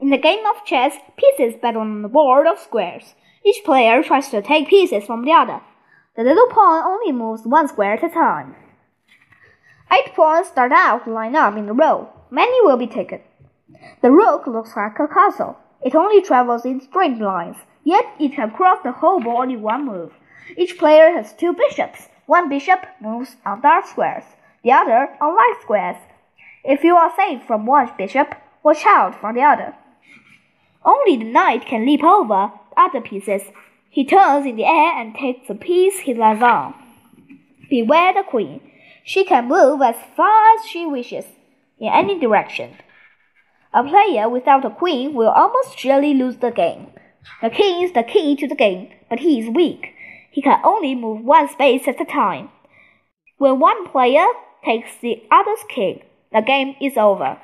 In the game of chess, pieces battle on the board of squares. Each player tries to take pieces from the other. The little pawn only moves one square at a time. Eight pawns start out to line up in a row. Many will be taken. The rook looks like a castle. It only travels in straight lines, yet it can cross the whole board in one move. Each player has two bishops. One bishop moves on dark squares, the other on light squares. If you are safe from one bishop, watch out for the other. Only the knight can leap over the other pieces. He turns in the air and takes the piece he lies on. Beware the queen. She can move as far as she wishes, in any direction. A player without a queen will almost surely lose the game. The king is the key to the game, but he is weak. He can only move one space at a time. When one player takes the other's king, the game is over.